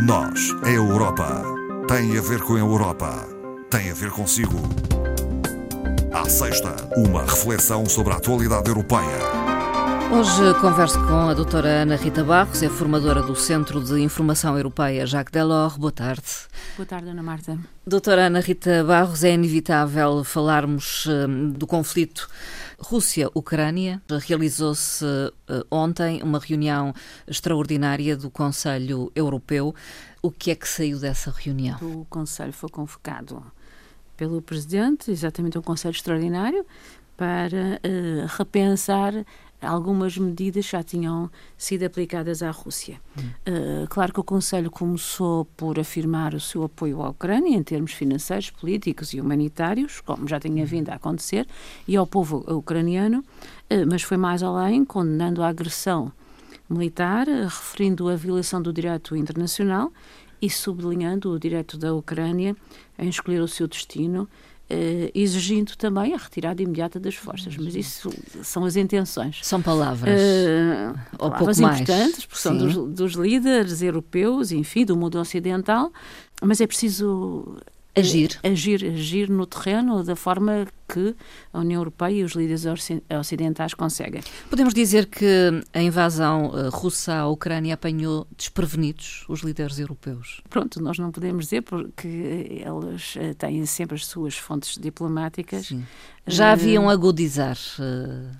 Nós, a Europa, tem a ver com a Europa, tem a ver consigo. À sexta, uma reflexão sobre a atualidade europeia. Hoje converso com a doutora Ana Rita Barros, é formadora do Centro de Informação Europeia Jacques Delors. Boa tarde. Boa tarde, Ana Marta. Doutora Ana Rita Barros, é inevitável falarmos hum, do conflito Rússia-Ucrânia. Realizou-se uh, ontem uma reunião extraordinária do Conselho Europeu. O que é que saiu dessa reunião? O Conselho foi convocado pelo Presidente, exatamente um Conselho Extraordinário, para uh, repensar algumas medidas já tinham sido aplicadas à Rússia. Hum. Uh, claro que o Conselho começou por afirmar o seu apoio à Ucrânia em termos financeiros, políticos e humanitários, como já tinha vindo a acontecer, e ao povo ucraniano, uh, mas foi mais além, condenando a agressão militar, uh, referindo a violação do direito internacional e sublinhando o direito da Ucrânia em escolher o seu destino Uh, exigindo também a retirada imediata das forças. Mas isso são as intenções. São palavras. Uh, ou palavras pouco importantes, porque são dos, dos, líderes europeus, enfim, do mundo ocidental, mas é preciso Agir. Agir, agir no terreno da forma que a União Europeia e os líderes ocidentais conseguem. Podemos dizer que a invasão eh, russa à Ucrânia apanhou desprevenidos os líderes europeus? Pronto, nós não podemos dizer porque eles eh, têm sempre as suas fontes diplomáticas. Sim. Já haviam uh, agudizar.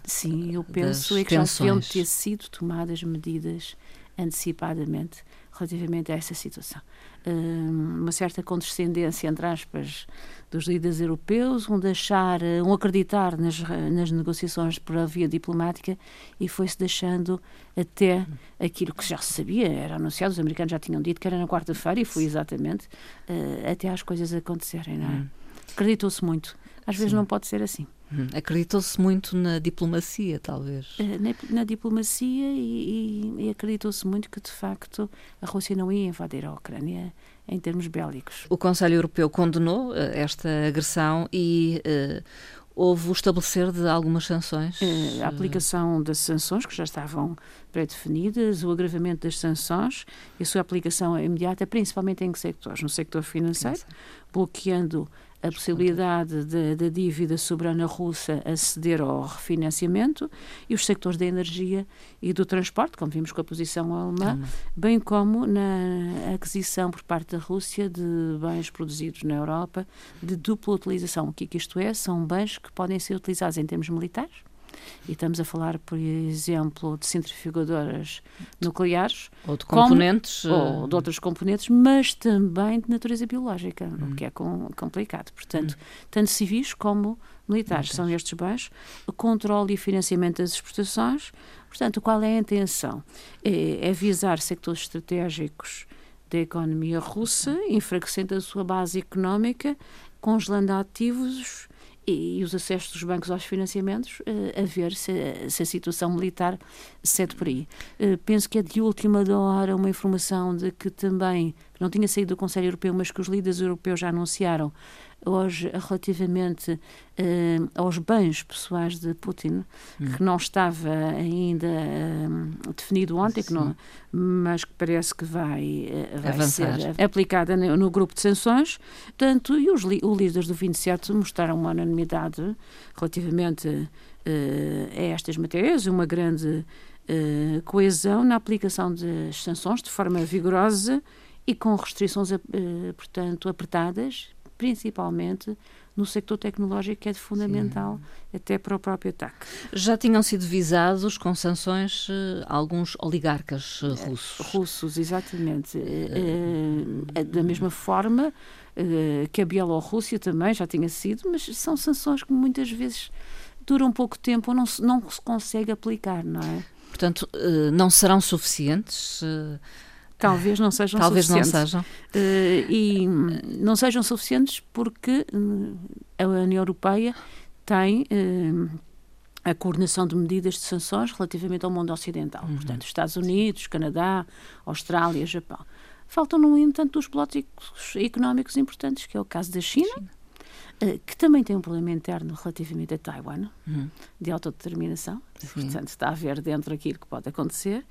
Sim, eu penso é que já deviam ter sido tomadas medidas antecipadamente relativamente a essa situação. Hum, uma certa condescendência, entre aspas, dos líderes europeus, um deixar, um acreditar nas, nas negociações por via diplomática e foi-se deixando até aquilo que já se sabia, era anunciado, os americanos já tinham dito que era na quarta-feira e foi exatamente uh, até as coisas acontecerem, não é? Hum. Acreditou-se muito. Às Sim. vezes não pode ser assim. Hum, acreditou-se muito na diplomacia, talvez. Eh, na, na diplomacia e, e, e acreditou-se muito que, de facto, a Rússia não ia invadir a Ucrânia em termos bélicos. O Conselho Europeu condenou uh, esta agressão e uh, houve o estabelecer de algumas sanções? Uh, a aplicação das sanções, que já estavam pré-definidas, o agravamento das sanções e a sua aplicação imediata, principalmente em que sectores? No sector financeiro, bloqueando a possibilidade da dívida soberana russa aceder ao refinanciamento e os sectores da energia e do transporte, como vimos com a posição alemã, bem como na aquisição por parte da Rússia de bens produzidos na Europa de dupla utilização. O que, é que isto é? São bens que podem ser utilizados em termos militares, e estamos a falar, por exemplo, de centrifugadoras nucleares. Ou de componentes. Como, ou de outros componentes, mas também de natureza biológica, hum. o que é com, complicado. Portanto, hum. tanto civis como militares são estes bens. O controle e financiamento das exportações. Portanto, qual é a intenção? É, é visar sectores estratégicos da economia russa, enfraquecendo a sua base económica, congelando ativos e, os acessos dos bancos aos financiamentos, uh, a ver se, se, a situação militar cede por aí. Uh, penso que é de última hora uma informação de que também, que não tinha saído do Conselho Europeu, mas que os líderes europeus já anunciaram, hoje relativamente uh, aos bens pessoais de Putin, hum. que não estava ainda uh, definido ontem, que não, mas que parece que vai, uh, vai ser aplicada no, no, grupo de sanções. Portanto, e os, os líderes do 27 mostraram uma unanimidade relativamente a estas matérias, uma grande coesão na aplicação das sanções de forma vigorosa e com restrições, portanto, apertadas principalmente no sector tecnológico, que é fundamental Sim. até para o próprio ataque. Já tinham sido visados com sanções uh, alguns oligarcas russos. russos, exatamente. Da mesma forma que a Bielorrússia também já tinha sido, mas são sanções que muitas vezes duram pouco tempo ou não se, não se consegue aplicar, não é? Portanto, não serão suficientes talvez não sejam talvez suficientes. Talvez não sejam. Uh, e não sejam suficientes porque uh, a União Europeia tem uh, a coordenação de medidas de sanções relativamente ao mundo ocidental. Uhum. Portanto, Estados Unidos, Canadá, Austrália, Japão. Faltam, no entanto, os blocos económicos importantes, que é o caso da China, China. Que também tem um problema interno relativamente a Taiwan, uhum. de autodeterminação, Sim. portanto está a ver dentro aquilo que pode acontecer,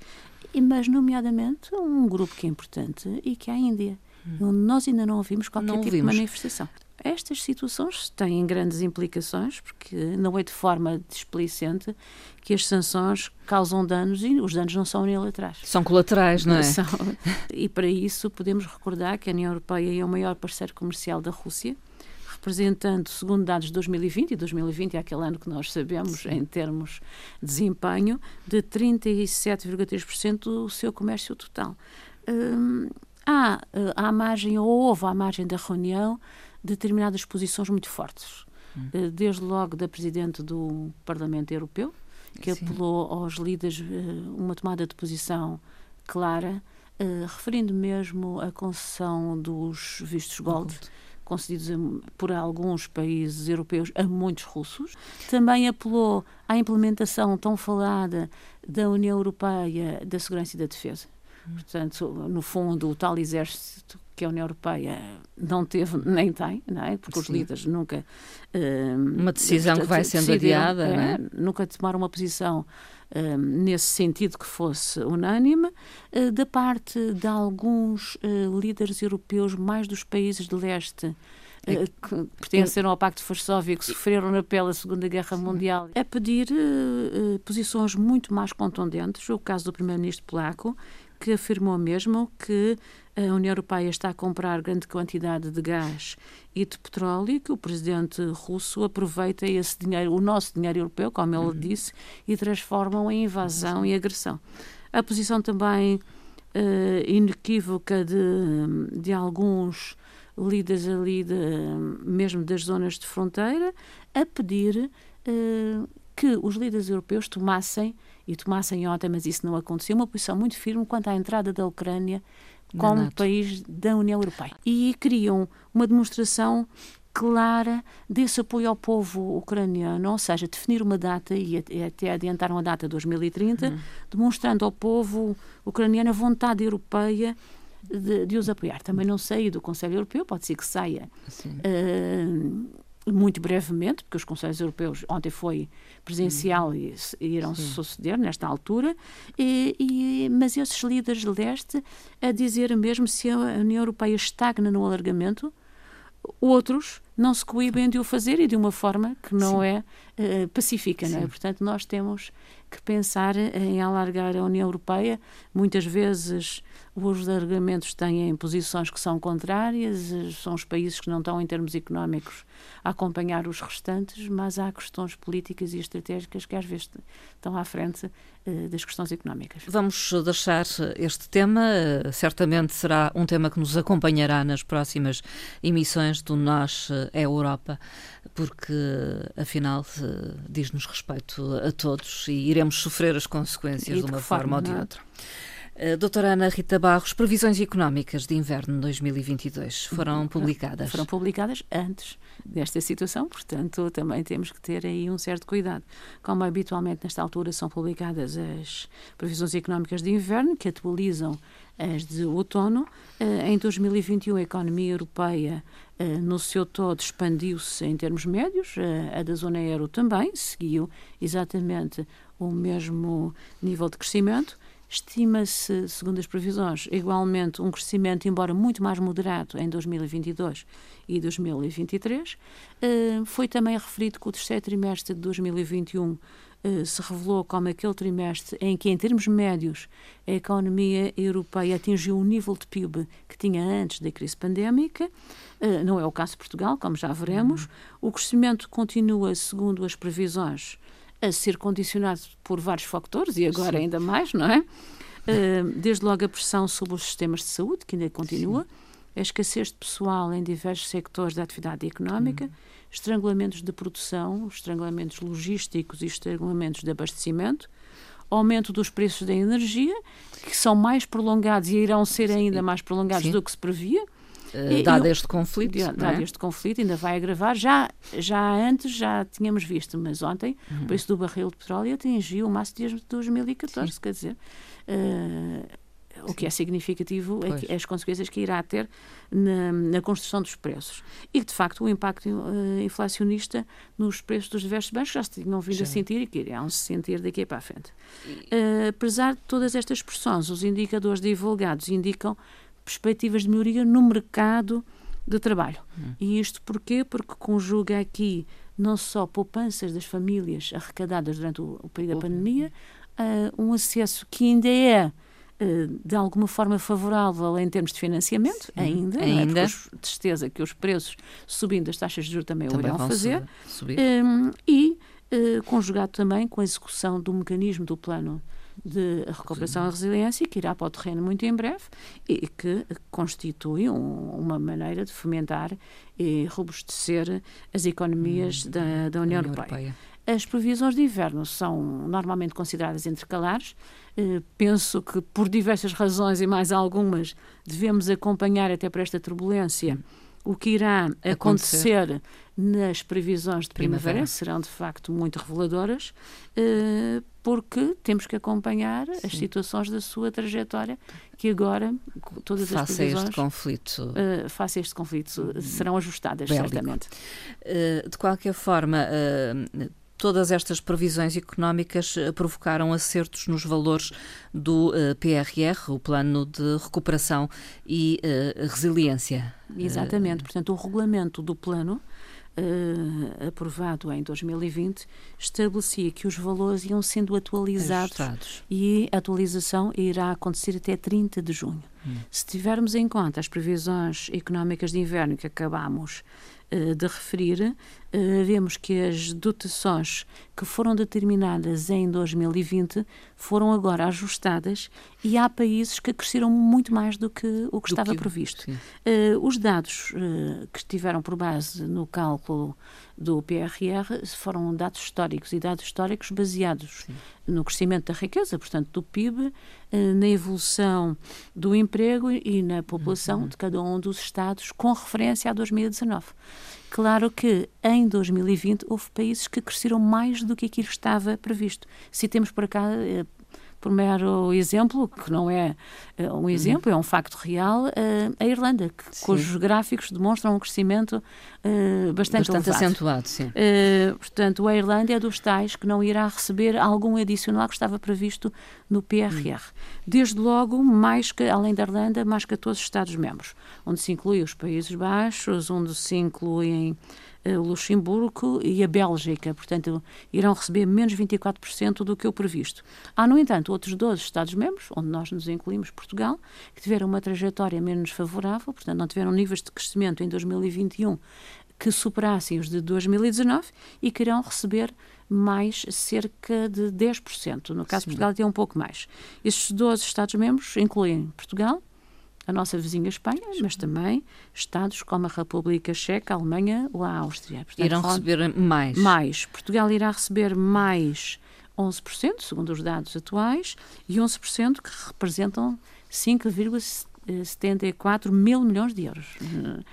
mas nomeadamente um grupo que é importante e que é a Índia, hum. onde nós ainda não ouvimos qualquer não tipo ouvimos. de manifestação. Estas situações têm grandes implicações, porque não é de forma displicente que as sanções causam danos e os danos não são unilaterais. São colaterais, não é? São. E para isso podemos recordar que a União Europeia é o maior parceiro comercial da Rússia, representando, segundo dados de 2020, e 2020 é aquele ano que nós sabemos em termos de desempenho, de 37,3% do seu comércio total. Hum, há, eh, há margem, ou houve à margem da reunião, determinadas posições muito fortes. Hum. Eh, desde logo da Presidente do Parlamento Europeu, que Sim. apelou aos líderes eh, uma tomada de posição clara, referindo mesmo a concessão dos vistos gold. gold concedidos por alguns países europeus a muitos russos. Também apelou à implementação tão falada da União Europeia da Segurança e da Defesa. Portanto, no fundo, o tal exército que a União Europeia não teve nem tem, não é? porque Sim. os líderes nunca. Uh, uma decisão que vai sendo adiada, é, é? Nunca tomaram uma posição uh, nesse sentido que fosse unânime, uh, da parte de alguns líderes europeus, mais dos países de leste. É que pertenceram ao Pacto de Varsóvia, que sofreram na pele a Segunda Guerra Mundial, a pedir posições muito mais contundentes. O caso do primeiro-ministro polaco, que afirmou mesmo que a União Europeia está a comprar grande quantidade de gás e de petróleo e que o presidente russo aproveita esse dinheiro, o nosso dinheiro europeu, como ele uhum. disse, e transforma em invasão uhum. e agressão. A posição também uh, inequívoca de, de alguns líderes ali, de, mesmo das zonas de fronteira, a pedir uh, que os líderes europeus tomassem e tomassem ontem, mas isso não aconteceu, uma posição muito firme quanto à entrada da Ucrânia como país da União Europeia. E queriam uma demonstração clara desse apoio ao povo ucraniano, ou seja, definir uma data e até adiantaram a data 2030, hum. demonstrando ao povo ucraniano a vontade europeia de, de, os apoiar. Também não sei do Conselho Europeu, pode ser que saia. Uh, muito brevemente, porque os Conselhos Europeus ontem foi presencial e, e irão se suceder nesta altura, e, e, mas esses líderes de leste a dizer mesmo se a União Europeia estagna no alargamento, outros não se coíbem de o fazer e de uma forma que não Sim. é uh, pacífica. Não é? Portanto, nós temos que pensar em alargar a União Europeia. Muitas vezes os alargamentos têm posições que são contrárias, são os países que não estão, em termos económicos, a acompanhar os restantes, mas há questões políticas e estratégicas que às vezes estão à frente uh, das questões económicas. Vamos deixar este tema, uh, certamente será um tema que nos acompanhará nas próximas emissões do Nós é Europa, porque afinal diz-nos respeito a todos e iremos sofrer as consequências de, de uma forma, forma ou de é? outra. Uh, doutora Ana Rita Barros, previsões económicas de inverno 2022 foram publicadas? Foram publicadas antes desta situação, portanto, também temos que ter aí um certo cuidado. Como habitualmente nesta altura são publicadas as previsões económicas de inverno, que atualizam as de outono. Uh, em 2021, a economia europeia, uh, no seu todo, expandiu-se em termos médios, a da zona euro também, seguiu exatamente o mesmo nível de crescimento. Estima-se, segundo as previsões, igualmente um crescimento, embora muito mais moderado, em 2022 e 2023. Uh, foi também referido que o terceiro trimestre de 2021 uh, eh, se revelou como aquele trimestre em que, em termos médios, a economia europeia atingiu o nível de PIB que tinha antes da crise pandémica. Uh, não é o caso de Portugal, como já veremos. Uhum. O crescimento continua, segundo as previsões, a ser condicionado por vários fatores e agora Sim. ainda mais, não é? Uh, desde logo a pressão sobre os sistemas de saúde, que ainda continua, Sim. a escassez de pessoal em diversos sectores da atividade económica, hum. estrangulamentos de produção, estrangulamentos logísticos e estrangulamentos de abastecimento, aumento dos preços da energia, que são mais prolongados e irão ser ainda mais prolongados Sim. do que se previa Uh, dado este conflito. Dado é? este conflito, ainda vai agravar. Já, já antes já tínhamos visto, mas ontem uhum. o preço do barril de petróleo atingiu o máximo de 2014, Sim. quer dizer. Uh, o que é significativo é que, as consequências que irá ter na, na, construção dos preços. E, de facto, o impacto uh, inflacionista nos preços dos diversos bens já se tinham vindo Sim. a sentir e que irão se sentir daqui para a frente. Uh, apesar de todas estas pressões, os indicadores divulgados indicam perspectivas de melhoria no mercado de trabalho. Hum. E isto porquê? Porque conjuga aqui não só poupanças das famílias arrecadadas durante o, o período da pandemia, uh, um acesso que ainda é eh, de alguma forma favorável em termos de financiamento, Sim, ainda, ainda. É? de certeza que os preços subindo as taxas de juros também, também o irão fazer, subir. Um, e uh, conjugado também com a execução do mecanismo do plano de recuperação e resiliência, que irá para o terreno muito em breve e que constitui um, uma maneira de fomentar e robustecer as economias hum, da, da União, União Europeia. Europeia. As previsões de inverno são normalmente consideradas intercalares. Eh, penso que, por diversas razões e mais algumas, devemos acompanhar até para esta turbulência o que irá acontecer, acontecer nas previsões de primavera, primavera, serão de facto muito reveladoras, eh, porque temos que acompanhar Sim. as situações da sua trajetória, que agora, todas face as previsões... este conflito. Uh, face a este conflito, serão ajustadas, Bélico. certamente. Uh, de qualquer forma, uh, todas estas previsões económicas eh, provocaram acertos nos valores do eh, PRR, o Plano de Recuperação e uh, Resiliência. Exatamente. Portanto, o regulamento do plano Uh, aprovado em 2020 estabelecia que os valores iam sendo atualizados Ajustados. e a atualização irá acontecer até 30 de junho. Hum. Se tivermos em conta as previsões económicas de inverno que acabamos uh, de referir, uh, vemos que as dotações que foram determinadas em 2020 foram agora ajustadas e há países que cresceram muito mais do que o que do estava que, previsto. Uh, os dados uh, que estiveram por base no cálculo do PRR foram dados históricos e dados históricos baseados sim. no crescimento da riqueza, portanto, do PIB, na evolução do emprego e na população uhum. de cada um dos Estados, com referência a 2019. Claro que em 2020 houve países que cresceram mais do que aquilo estava previsto. Se temos por cá eh, por mero exemplo, que não é uh, um exemplo, uhum. é um facto real, uh, a Irlanda, que, cujos gráficos demonstram um crescimento uh, bastante, bastante acentuado. Sim. portanto, a Irlanda é dos tais que não irá receber algum adicional que estava previsto no PRR. Uhum. Desde logo, mais que, além da Irlanda, mais 14 Estados-membros, onde se inclui os Países Baixos, onde se incluem eh, o Luxemburgo e a Bélgica, portanto, irão receber menos 24% do que o previsto. Há, no entanto, outros 12 Estados-membros, onde nós nos incluímos Portugal, que tiveram uma trajetória menos favorável, portanto, não tiveram níveis de crescimento em 2021 que superassem os de 2019 e que irão receber mais cerca de 10%. No caso Sim. de Portugal, tem um pouco mais. Estes 12 Estados-membros incluem Portugal, a nossa vizinha Espanha, mas também Estados como a República Checa, a Alemanha ou a Áustria. Portanto, Irão receber mais. Mais. Portugal irá receber mais 11%, segundo os dados atuais, e 11% que representam 5,74 mil milhões de euros.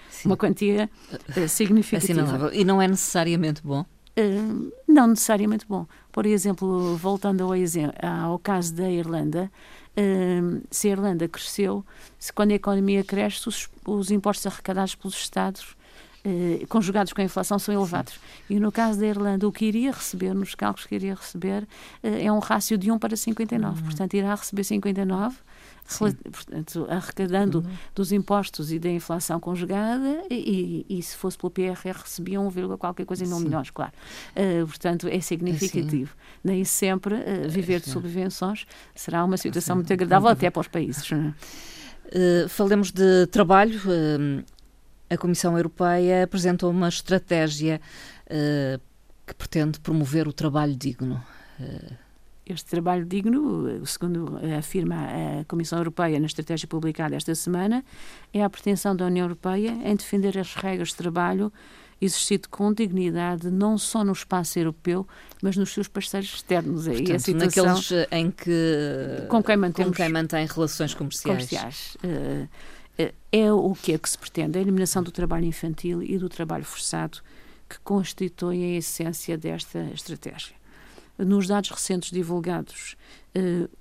Sim. Uma quantia uh, significativa. Assinalável. E não é necessariamente bom? Uh, não necessariamente bom. Por exemplo, voltando ao, ao caso da Irlanda, se a Irlanda cresceu, se quando a economia cresce, os, os impostos arrecadados pelos Estados Uh, conjugados com a inflação são elevados. Sim. E no caso da Irlanda, o que iria receber, nos cálculos que iria receber, uh, é um rácio de 1 para 59. Uhum. Portanto, irá receber 59 portanto, arrecadando uhum. dos impostos e da inflação conjugada, e, e, e, se fosse pelo PRR recebiam 1, qualquer coisa e não milhões, claro. Uh, portanto, é significativo. Assim. Nem sempre uh, viver de subvenções será uma situação muito agradável até para os países. Uh, falemos de trabalho. A Comissão Europeia apresentou uma estratégia que pretende promover o trabalho digno este trabalho digno, segundo afirma a Comissão Europeia na estratégia publicada esta semana, é a pretensão da União Europeia em defender as regras de trabalho exercido com dignidade não só no espaço europeu, mas nos seus parceiros externos. Portanto, a situação naqueles em que com quem, mantemos, com quem mantém relações comerciais. comerciais. Uh, é o que é que se pretende, a eliminação do trabalho infantil e do trabalho forçado, que constituem a essência desta estratégia. nos dados recentes divulgados,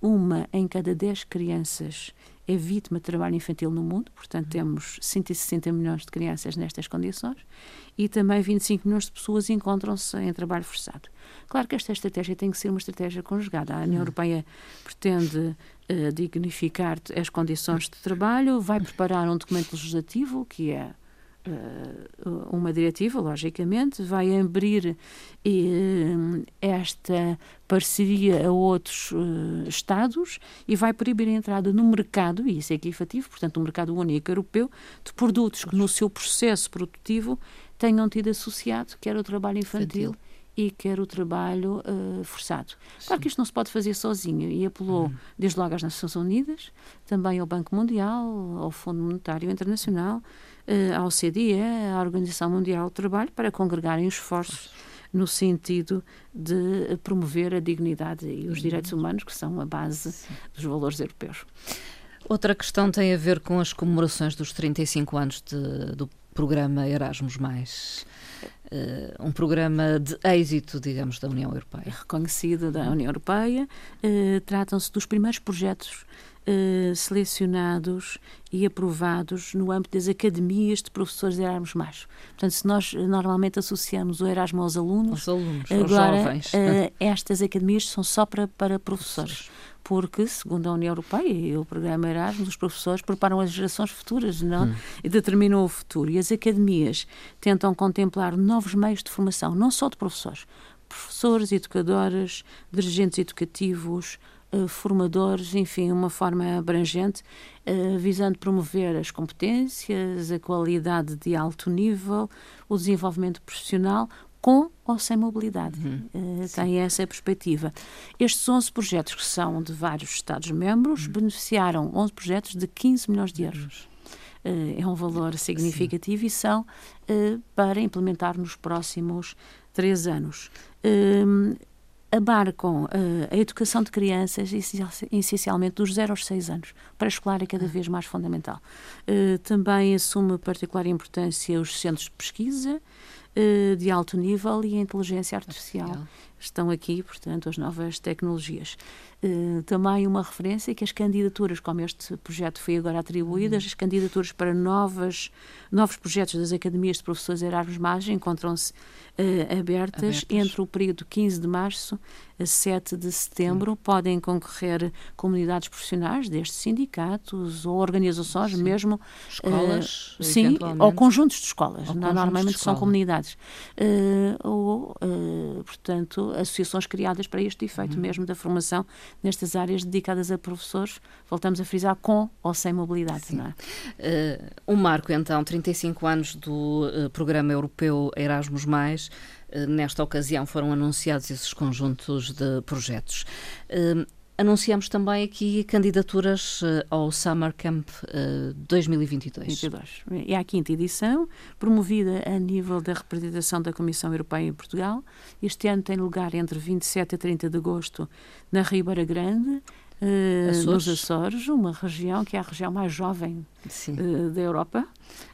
uma em cada 10 crianças é vítima de trabalho infantil no mundo, portanto temos 160 milhões de crianças nestas condições e também 25 milhões de pessoas encontram-se em trabalho forçado. Claro que esta estratégia tem que ser uma estratégia conjugada. A União Europeia pretende uh, dignificar as condições de trabalho, vai preparar um documento legislativo que é uma diretiva, logicamente, vai abrir uh, esta parceria a outros uh, Estados e vai proibir a entrada no mercado, e isso é equitativo, portanto, no mercado único europeu, de produtos que no seu processo produtivo tenham tido associado quer o trabalho infantil, infantil e quer o trabalho uh, forçado. Sim. Claro que isto não se pode fazer sozinho e apelou hum. desde logo às Nações Unidas, também ao Banco Mundial, ao Fundo Monetário Internacional, uh, à OCDE, à Organização Mundial do Trabalho, para congregarem os esforços no sentido de promover a dignidade e os direitos uhum. humanos, que são a base dos valores europeus. Outra questão tem a ver com as comemorações dos 35 anos de, do programa Erasmus+. Uh, um programa de êxito, digamos, da União Europeia. Reconhecido da União Europeia. Uh, Tratam-se dos primeiros projetos uh, selecionados e aprovados no âmbito das academias de professores de Erasmus+. Portanto, se nós normalmente associamos o Erasmus aos alunos, alunos agora jovens. estas academias são só para, para professores porque, segundo a União Europeia e o programa Erasmus, os professores preparam as gerações futuras não? Hum. e determinam o futuro. E as academias tentam contemplar novos meios de formação, não só de professores, professores, educadores, dirigentes educativos, uh, formadores, enfim, uma forma abrangente, uh, visando promover as competências, a qualidade de alto nível, o desenvolvimento profissional, com ou sem mobilidade. Uhum. Uh, tem essa perspectiva. Estes 11 projetos, que são de vários Estados-membros, uhum. beneficiaram 11 projetos de 15 milhões de euros. Uh, é um valor significativo Sim. e são uh, para implementar nos próximos três anos. Abarcam a educação de crianças, essencialmente dos 0 aos 6 anos. Para escolar é cada ah. vez mais fundamental. também assume particular importância os centros de pesquisa, eh, de alto nível e a inteligência artificial. artificial. Estão aqui, portanto, as novas tecnologias. Uh, também uma referência que as candidaturas, como este projeto foi agora atribuídas, uhum. as candidaturas para novas, novos projetos das academias de professores Erasmus Mais encontram-se uh, abertas, abertas, entre o período 15 de março a 7 de setembro. Sim. Podem concorrer comunidades profissionais, desde sindicatos ou organizações, sim. mesmo. Escolas? Uh, sim, ou conjuntos de escolas. Ou Normalmente de escola. são comunidades. ou, portanto, associações criadas para este efeito, uhum. mesmo da formação nestas áreas dedicadas a professores, voltamos a frisar, com ou sem mobilidade. Sim. Não é? uh, um marco, então, 35 anos do uh, programa europeu Erasmus+, uh, nesta ocasião foram anunciados esses conjuntos de projetos. Uh, Anunciamos também aqui candidaturas uh, ao Summer Camp uh, 2022. 22. É a quinta edição, promovida a nível da representação da Comissão Europeia em Portugal. Este ano tem lugar entre 27 a 30 de agosto na Ribeira Grande, Uh, Açores. nos Açores, uma região que é a região mais jovem uh, da Europa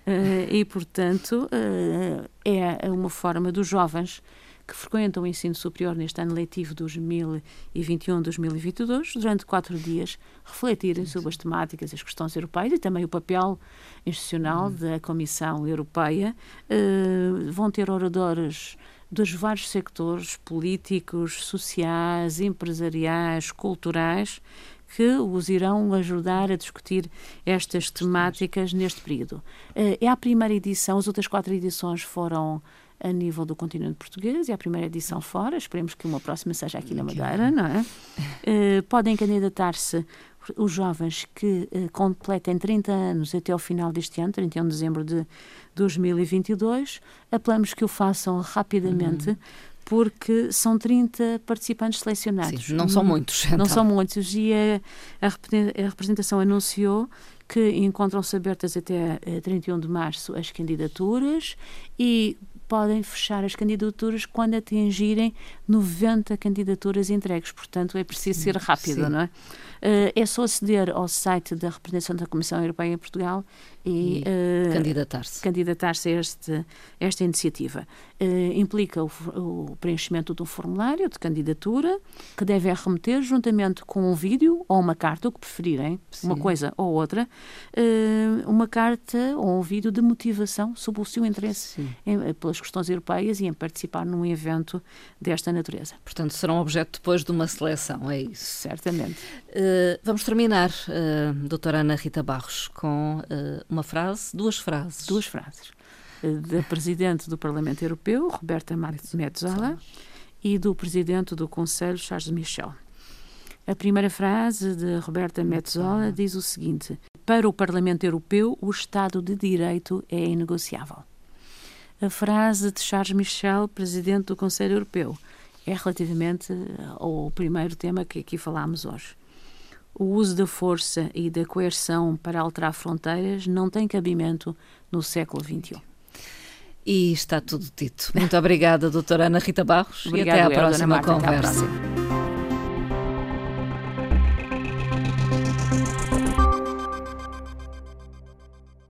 uh, e, portanto, é uma forma dos jovens que frequentam o ensino superior neste ano letivo 2021-2022, durante quatro dias, refletirem sobre as temáticas, as questões europeias e também o papel institucional uhum. da Comissão Europeia. Uh, vão ter oradores dos vários sectores políticos, sociais, empresariais, culturais, que os irão ajudar a discutir estas temáticas neste período. Uh, é a primeira edição, as outras quatro edições foram a nível do continente português e a primeira edição fora. Esperemos que uma próxima seja aqui na Madeira, não é? Uh, podem candidatar-se os jovens que uh, completem 30 anos até ao final deste ano, 31 de dezembro de 2022. Apelamos que o façam rapidamente. Uhum porque são 30 participantes selecionados. Sim, não são muitos. Então. Não são muitos. E a, a representação anunciou que encontram-se abertas até 31 eh, de março as candidaturas e podem fechar as candidaturas quando atingirem 90 candidaturas entregues. Portanto, é preciso sim, ser rápido, sim. não é? Uh, é só aceder ao site da representação da Comissão Europeia em Portugal e, e uh, candidatar-se candidatar a este, esta iniciativa. Uh, implica o, o, preenchimento do formulário de candidatura, que deve remeter juntamente com um vídeo ou uma carta, o que preferirem, Sim. uma coisa ou outra, uma carta ou um vídeo de motivação sobre o seu interesse em, pelas questões europeias e em participar num evento desta natureza. Portanto, serão objeto depois de uma seleção, é isso? Certamente. Vamos terminar, doutora Ana Rita Barros, com uma frase, duas frases. Duas frases. Eh, da Presidente do Parlamento Europeu, Roberta Metsola, e do Presidente do Conselho, Charles Michel. A primeira frase de Roberta Metsola diz o seguinte: Para o Parlamento Europeu, o Estado de Direito é inegociável. A frase de Charles Michel, Presidente do Conselho Europeu, é relativamente ao primeiro tema que aqui falámos hoje o uso da força e da coerção para alterar fronteiras não tem cabimento no século XXI. E está tudo dito. Muito obrigada, doutora Ana Rita Barros. Obrigada, e até à eu, próxima Marta, conversa.